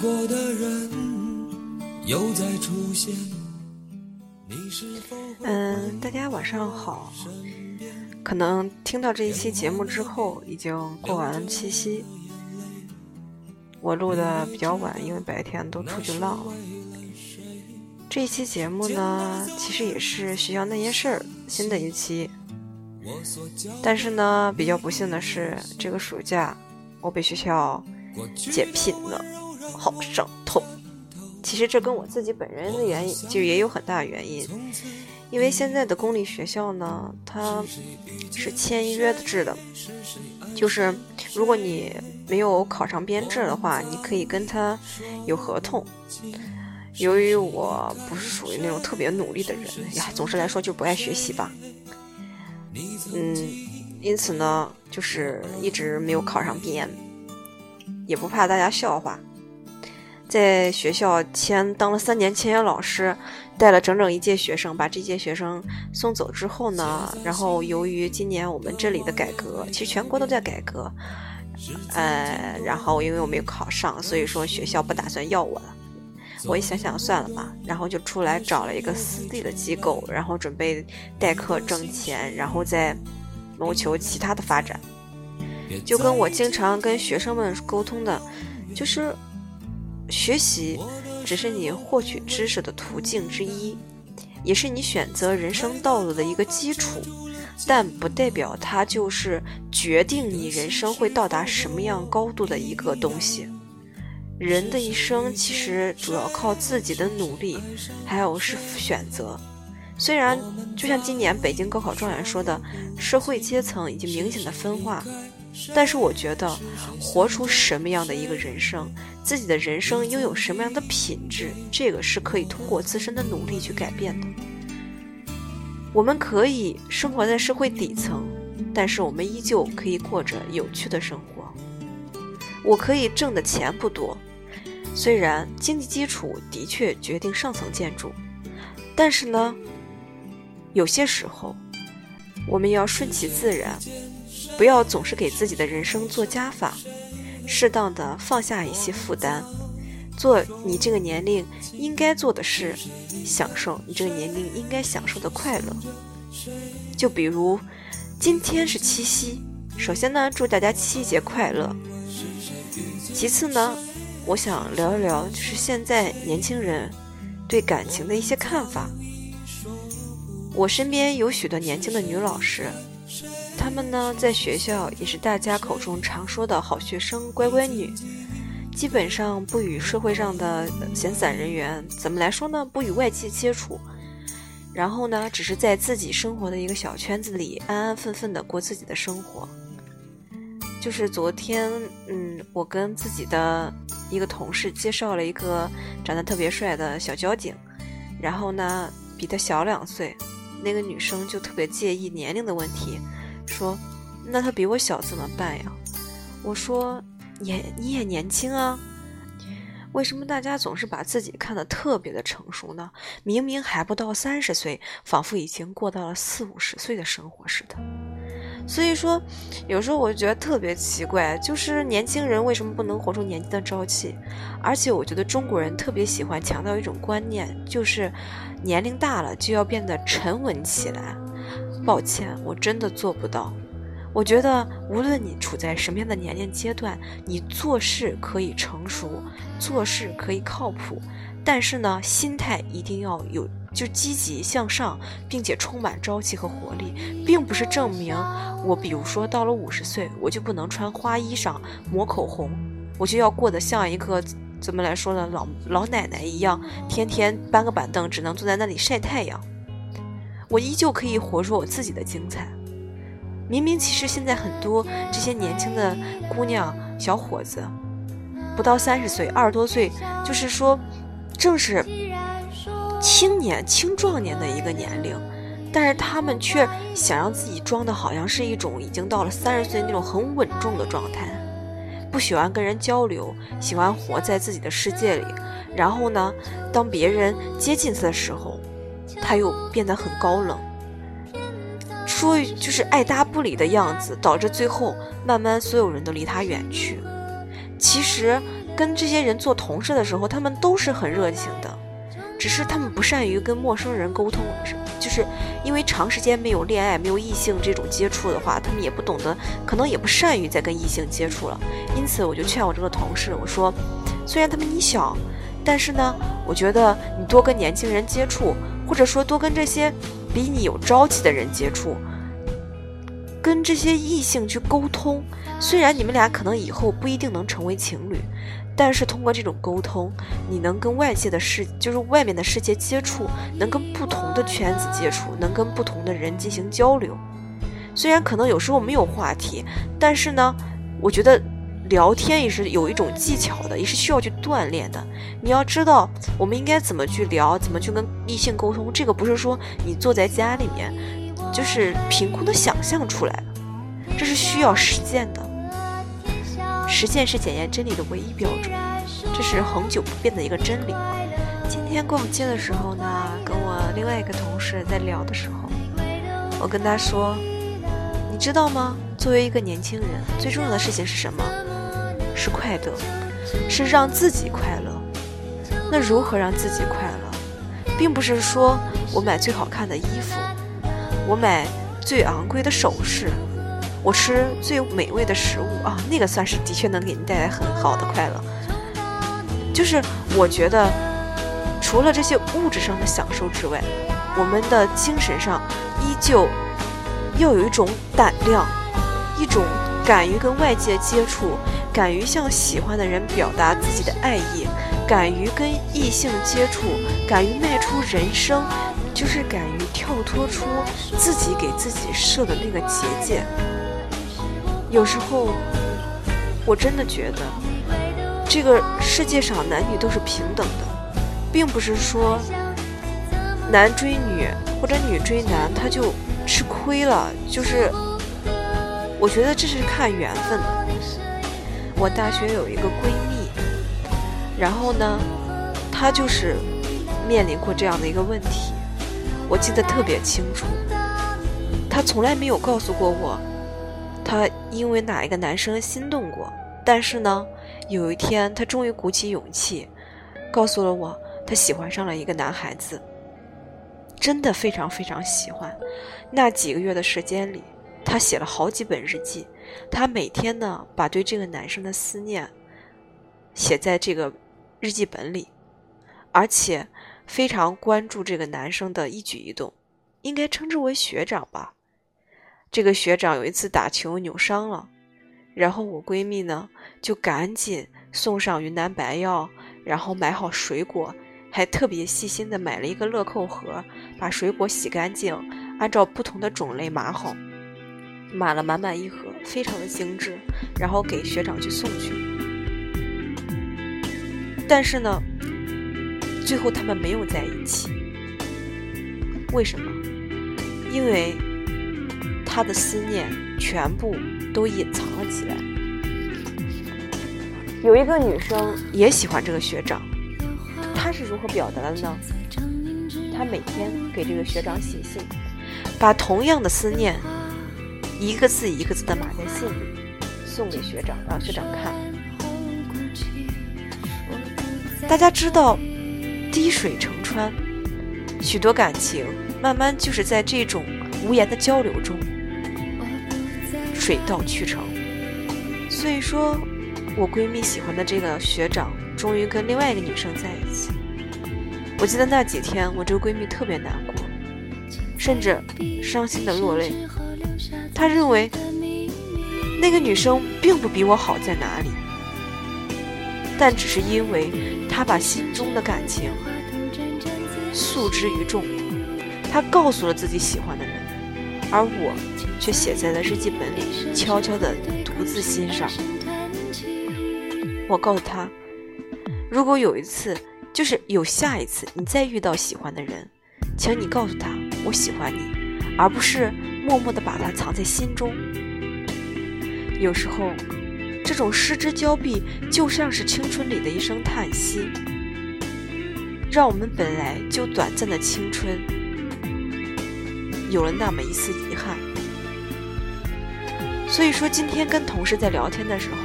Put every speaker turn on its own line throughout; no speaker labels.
过的人又再出现，
嗯，大家晚上好。可能听到这一期节目之后，已经过完七夕。我录的比较晚，因为白天都出去浪了。这一期节目呢，其实也是学校那些事儿新的一期。但是呢，比较不幸的是，这个暑假我被学校解聘了，好伤痛。其实这跟我自己本人的原因就也有很大原因。因为现在的公立学校呢，它是签约制的，就是如果你没有考上编制的话，你可以跟他有合同。由于我不是属于那种特别努力的人呀，总之来说就不爱学习吧。嗯，因此呢，就是一直没有考上编，也不怕大家笑话。在学校签当了三年签约老师，带了整整一届学生，把这届学生送走之后呢，然后由于今年我们这里的改革，其实全国都在改革，呃，然后因为我没有考上，所以说学校不打算要我了。我一想想算了吧，然后就出来找了一个私立的机构，然后准备代课挣钱，然后再谋求其他的发展。就跟我经常跟学生们沟通的，就是。学习只是你获取知识的途径之一，也是你选择人生道路的一个基础，但不代表它就是决定你人生会到达什么样高度的一个东西。人的一生其实主要靠自己的努力，还有是选择。虽然就像今年北京高考状元说的，社会阶层已经明显的分化。但是我觉得，活出什么样的一个人生，自己的人生拥有什么样的品质，这个是可以通过自身的努力去改变的。我们可以生活在社会底层，但是我们依旧可以过着有趣的生活。我可以挣的钱不多，虽然经济基础的确决定上层建筑，但是呢，有些时候我们要顺其自然。不要总是给自己的人生做加法，适当的放下一些负担，做你这个年龄应该做的事，享受你这个年龄应该享受的快乐。就比如今天是七夕，首先呢，祝大家七夕节快乐。其次呢，我想聊一聊，就是现在年轻人对感情的一些看法。我身边有许多年轻的女老师。他们呢，在学校也是大家口中常说的好学生、乖乖女，基本上不与社会上的闲散人员怎么来说呢？不与外界接触，然后呢，只是在自己生活的一个小圈子里安安分分的过自己的生活。就是昨天，嗯，我跟自己的一个同事介绍了一个长得特别帅的小交警，然后呢，比他小两岁，那个女生就特别介意年龄的问题。说，那他比我小怎么办呀？我说，也你也年轻啊，为什么大家总是把自己看得特别的成熟呢？明明还不到三十岁，仿佛已经过到了四五十岁的生活似的。所以说，有时候我就觉得特别奇怪，就是年轻人为什么不能活出年轻的朝气？而且我觉得中国人特别喜欢强调一种观念，就是年龄大了就要变得沉稳起来。抱歉，我真的做不到。我觉得，无论你处在什么样的年龄阶段，你做事可以成熟，做事可以靠谱，但是呢，心态一定要有，就积极向上，并且充满朝气和活力，并不是证明我，比如说到了五十岁，我就不能穿花衣裳、抹口红，我就要过得像一个怎么来说呢，老老奶奶一样，天天搬个板凳，只能坐在那里晒太阳。我依旧可以活出我自己的精彩。明明其实现在很多这些年轻的姑娘、小伙子，不到三十岁、二十多岁，就是说，正是青年、青壮年的一个年龄，但是他们却想让自己装的好像是一种已经到了三十岁那种很稳重的状态，不喜欢跟人交流，喜欢活在自己的世界里。然后呢，当别人接近他的时候，他又变得很高冷，说就是爱搭不理的样子，导致最后慢慢所有人都离他远去。其实跟这些人做同事的时候，他们都是很热情的，只是他们不善于跟陌生人沟通，就是因为长时间没有恋爱、没有异性这种接触的话，他们也不懂得，可能也不善于再跟异性接触了。因此，我就劝我这个同事，我说，虽然他们你小，但是呢，我觉得你多跟年轻人接触，或者说多跟这些比你有朝气的人接触。跟这些异性去沟通，虽然你们俩可能以后不一定能成为情侣，但是通过这种沟通，你能跟外界的世，就是外面的世界接触，能跟不同的圈子接触，能跟不同的人进行交流。虽然可能有时候没有话题，但是呢，我觉得聊天也是有一种技巧的，也是需要去锻炼的。你要知道，我们应该怎么去聊，怎么去跟异性沟通。这个不是说你坐在家里面。就是凭空的想象出来的，这是需要实践的。实践是检验真理的唯一标准，这是恒久不变的一个真理。今天逛街的时候呢，跟我另外一个同事在聊的时候，我跟他说：“你知道吗？作为一个年轻人，最重要的事情是什么？是快乐，是让自己快乐。那如何让自己快乐，并不是说我买最好看的衣服。”我买最昂贵的首饰，我吃最美味的食物啊，那个算是的确能给你带来很好的快乐。就是我觉得，除了这些物质上的享受之外，我们的精神上依旧要有一种胆量，一种敢于跟外界接触，敢于向喜欢的人表达自己的爱意，敢于跟异性接触，敢于迈出人生。就是敢于跳脱出自己给自己设的那个结界。有时候，我真的觉得，这个世界上男女都是平等的，并不是说男追女或者女追男他就吃亏了。就是，我觉得这是看缘分的。我大学有一个闺蜜，然后呢，她就是面临过这样的一个问题。我记得特别清楚，她从来没有告诉过我，她因为哪一个男生心动过。但是呢，有一天她终于鼓起勇气，告诉了我，她喜欢上了一个男孩子，真的非常非常喜欢。那几个月的时间里，她写了好几本日记，他每天呢把对这个男生的思念写在这个日记本里，而且。非常关注这个男生的一举一动，应该称之为学长吧。这个学长有一次打球扭伤了，然后我闺蜜呢就赶紧送上云南白药，然后买好水果，还特别细心的买了一个乐扣盒，把水果洗干净，按照不同的种类码好，码了满满一盒，非常的精致，然后给学长去送去。但是呢。最后他们没有在一起，为什么？因为他的思念全部都隐藏了起来。有一个女生也喜欢这个学长，她是如何表达的呢？她每天给这个学长写信，把同样的思念一个字一个字的码在信里，送给学长，让学长看。大家知道。滴水成川，许多感情慢慢就是在这种无言的交流中水到渠成。所以说，我闺蜜喜欢的这个学长终于跟另外一个女生在一起。我记得那几天，我这个闺蜜特别难过，甚至伤心的落泪。他认为那个女生并不比我好在哪里。但只是因为他把心中的感情诉之于众，他告诉了自己喜欢的人，而我却写在了日记本里，悄悄的独自欣赏。我告诉他，如果有一次，就是有下一次，你再遇到喜欢的人，请你告诉他我喜欢你，而不是默默地把它藏在心中。有时候。这种失之交臂，就像是青春里的一声叹息，让我们本来就短暂的青春有了那么一丝遗憾。所以说，今天跟同事在聊天的时候，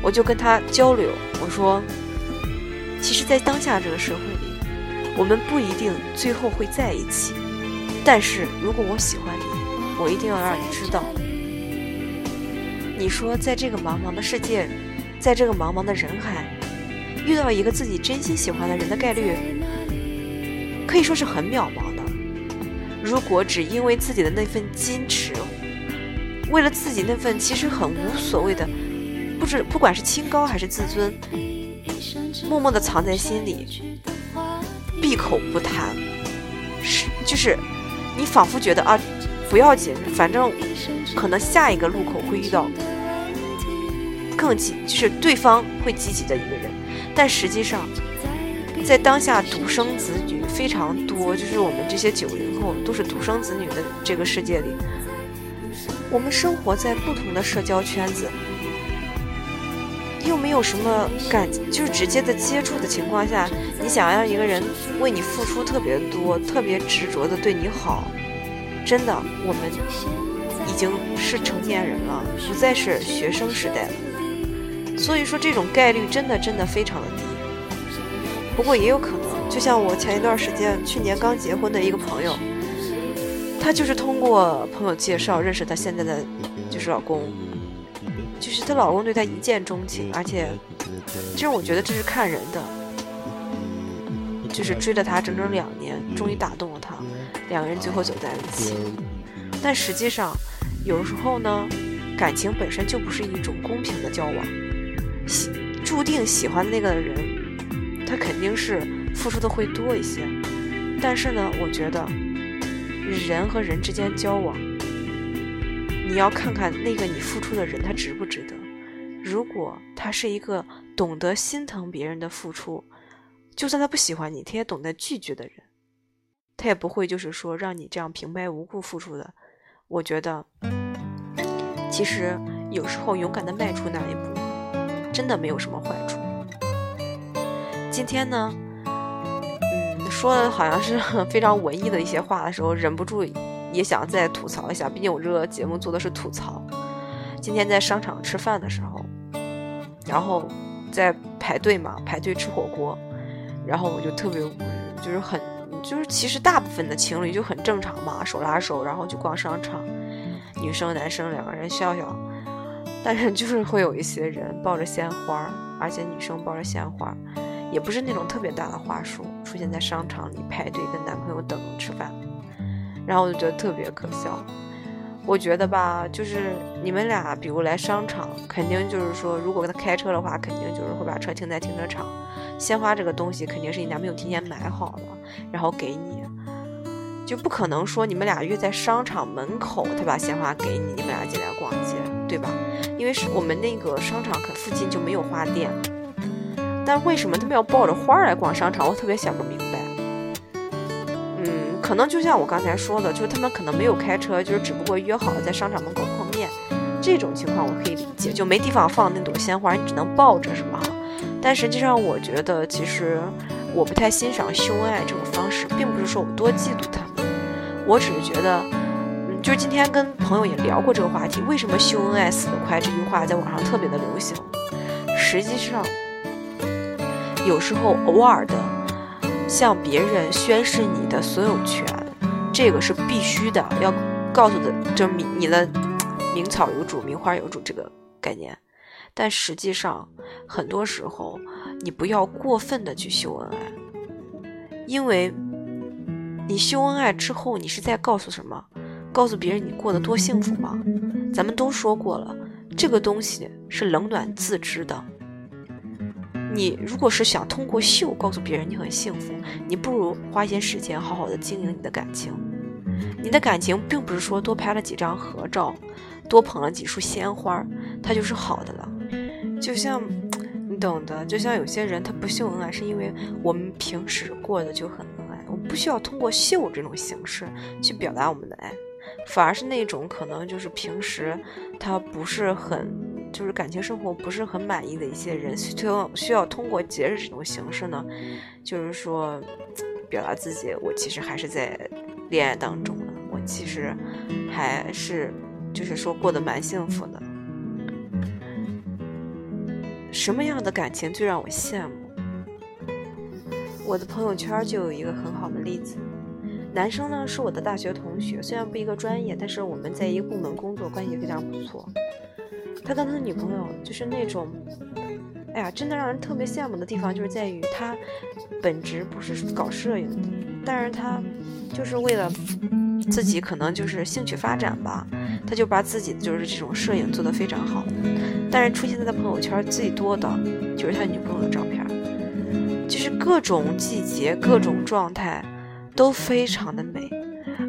我就跟他交流，我说，其实，在当下这个社会里，我们不一定最后会在一起，但是如果我喜欢你，我一定要让你知道。你说，在这个茫茫的世界，在这个茫茫的人海，遇到一个自己真心喜欢的人的概率，可以说是很渺茫的。如果只因为自己的那份矜持，为了自己那份其实很无所谓的，不知不管是清高还是自尊，默默的藏在心里，闭口不谈，是就是你仿佛觉得啊，不要紧，反正可能下一个路口会遇到更积，就是对方会积极的一个人，但实际上。在当下独生子女非常多，就是我们这些九零后都是独生子女的这个世界里，我们生活在不同的社交圈子，又没有什么感，就是直接的接触的情况下，你想要一个人为你付出特别多、特别执着的对你好，真的，我们已经是成年人了，不再是学生时代了，所以说这种概率真的真的非常的低。不过也有可能，就像我前一段时间，去年刚结婚的一个朋友，他就是通过朋友介绍认识她现在的就是老公，就是她老公对她一见钟情，而且其实我觉得这是看人的，就是追了她整整两年，终于打动了她，两个人最后走在了一起。但实际上，有时候呢，感情本身就不是一种公平的交往，喜注定喜欢那个人。他肯定是付出的会多一些，但是呢，我觉得人和人之间交往，你要看看那个你付出的人他值不值得。如果他是一个懂得心疼别人的付出，就算他不喜欢你，他也懂得拒绝的人，他也不会就是说让你这样平白无故付出的。我觉得，其实有时候勇敢的迈出那一步，真的没有什么坏处。今天呢，嗯，说的好像是 非常文艺的一些话的时候，忍不住也想再吐槽一下。毕竟我这个节目做的是吐槽。今天在商场吃饭的时候，然后在排队嘛，排队吃火锅，然后我就特别无语，就是很，就是其实大部分的情侣就很正常嘛，手拉手，然后去逛商场，女生男生两个人笑笑，但是就是会有一些人抱着鲜花，而且女生抱着鲜花。也不是那种特别大的花束，出现在商场里排队跟男朋友等吃饭，然后我就觉得特别可笑。我觉得吧，就是你们俩，比如来商场，肯定就是说，如果他开车的话，肯定就是会把车停在停车场。鲜花这个东西肯定是你男朋友提前买好了，然后给你，就不可能说你们俩约在商场门口，他把鲜花给你，你们俩进来逛街，对吧？因为是我们那个商场可附近就没有花店。但为什么他们要抱着花来逛商场？我特别想不明白。可能就像我刚才说的，就是他们可能没有开车，就是只不过约好了在商场门口碰面。这种情况我可以理解，就没地方放那朵鲜花，你只能抱着，是吗？但实际上，我觉得其实我不太欣赏秀恩爱这种方式，并不是说我多嫉妒他们，我只是觉得，嗯，就是今天跟朋友也聊过这个话题，为什么秀恩爱死得快这句话在网上特别的流行？实际上。有时候偶尔的向别人宣示你的所有权，这个是必须的，要告诉的，就是你你的名草有主，名花有主这个概念。但实际上，很多时候你不要过分的去秀恩爱，因为你秀恩爱之后，你是在告诉什么？告诉别人你过得多幸福吗？咱们都说过了，这个东西是冷暖自知的。你如果是想通过秀告诉别人你很幸福，你不如花一些时间好好的经营你的感情。你的感情并不是说多拍了几张合照，多捧了几束鲜花，它就是好的了。就像你懂的，就像有些人他不秀恩爱，是因为我们平时过得就很恩爱，我们不需要通过秀这种形式去表达我们的爱，反而是那种可能就是平时他不是很。就是感情生活不是很满意的一些人，需要需要通过节日这种形式呢，就是说表达自己，我其实还是在恋爱当中的，我其实还是就是说过得蛮幸福的。什么样的感情最让我羡慕？我的朋友圈就有一个很好的例子，男生呢是我的大学同学，虽然不一个专业，但是我们在一个部门工作，关系非常不错。他跟他的女朋友就是那种，哎呀，真的让人特别羡慕的地方，就是在于他本职不是搞摄影的，但是他就是为了自己可能就是兴趣发展吧，他就把自己就是这种摄影做得非常好。但是出现在他朋友圈最多的就是他女朋友的照片。就是各种季节、各种状态都非常的美，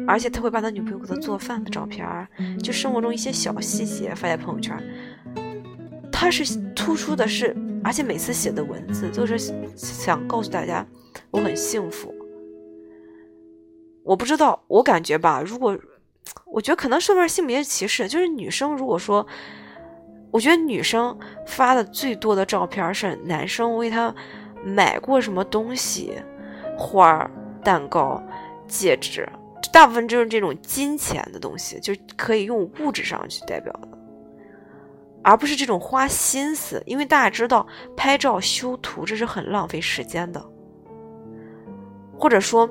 而且他会把他女朋友给他做饭的照片，就生活中一些小细节发在朋友圈。他是突出的是，而且每次写的文字都是想告诉大家我很幸福。我不知道，我感觉吧，如果我觉得可能是性别歧视，就是女生如果说，我觉得女生发的最多的照片是男生为她。买过什么东西，花、蛋糕、戒指，大部分就是这种金钱的东西，就可以用物质上去代表的，而不是这种花心思。因为大家知道，拍照修图这是很浪费时间的，或者说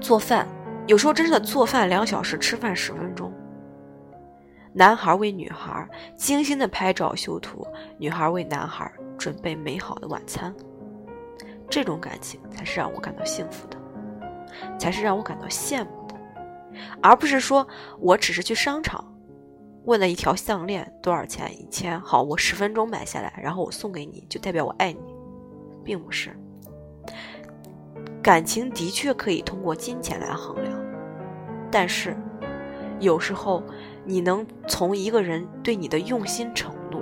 做饭，有时候真的做饭两小时，吃饭十分钟。男孩为女孩精心的拍照修图，女孩为男孩准备美好的晚餐。这种感情才是让我感到幸福的，才是让我感到羡慕的，而不是说我只是去商场问了一条项链多少钱一千，好，我十分钟买下来，然后我送给你，就代表我爱你，并不是。感情的确可以通过金钱来衡量，但是有时候你能从一个人对你的用心程度，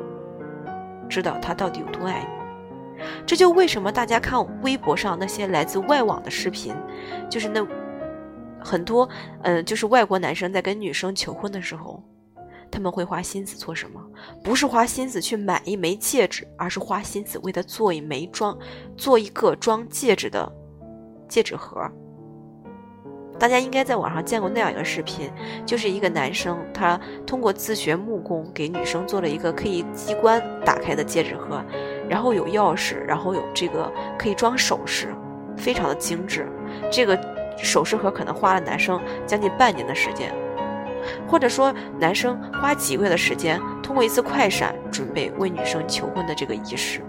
知道他到底有多爱你。这就为什么大家看微博上那些来自外网的视频，就是那很多，嗯，就是外国男生在跟女生求婚的时候，他们会花心思做什么？不是花心思去买一枚戒指，而是花心思为她做一枚装，做一个装戒指的戒指盒。大家应该在网上见过那样一个视频，就是一个男生他通过自学木工给女生做了一个可以机关打开的戒指盒。然后有钥匙，然后有这个可以装首饰，非常的精致。这个首饰盒可能花了男生将近半年的时间，或者说男生花几个月的时间，通过一次快闪准备为女生求婚的这个仪式。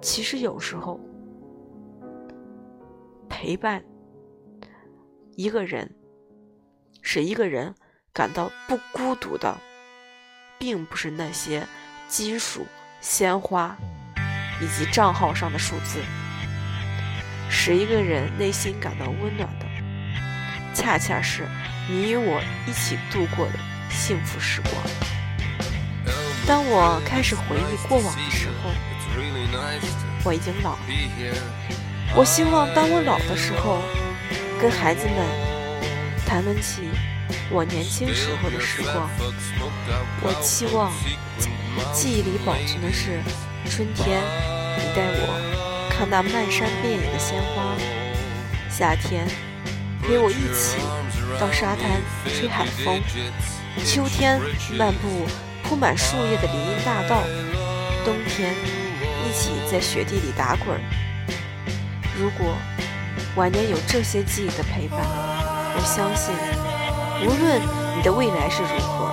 其实有时候陪伴一个人，使一个人感到不孤独的。并不是那些金属、鲜花以及账号上的数字，使一个人内心感到温暖的，恰恰是你与我一起度过的幸福时光。当我开始回忆过往的时候，我已经老了。我希望当我老的时候，跟孩子们谈论起。我年轻时候的时光，我期望记忆里保存的是春天，你带我看那漫山遍野的鲜花；夏天，陪我一起到沙滩吹海风；秋天，漫步铺满树叶的林荫大道；冬天，一起在雪地里打滚。如果晚年有这些记忆的陪伴，我相信。无论你的未来是如何，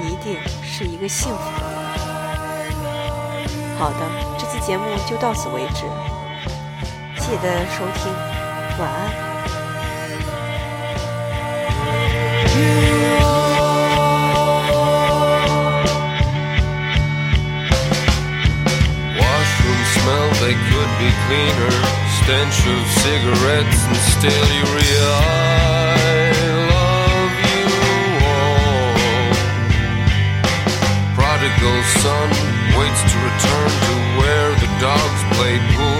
你一定是一个幸福的人。好的，这期节目就到此为止，谢谢大家收听，晚安。Prodigal son waits to return to where the dogs play pool.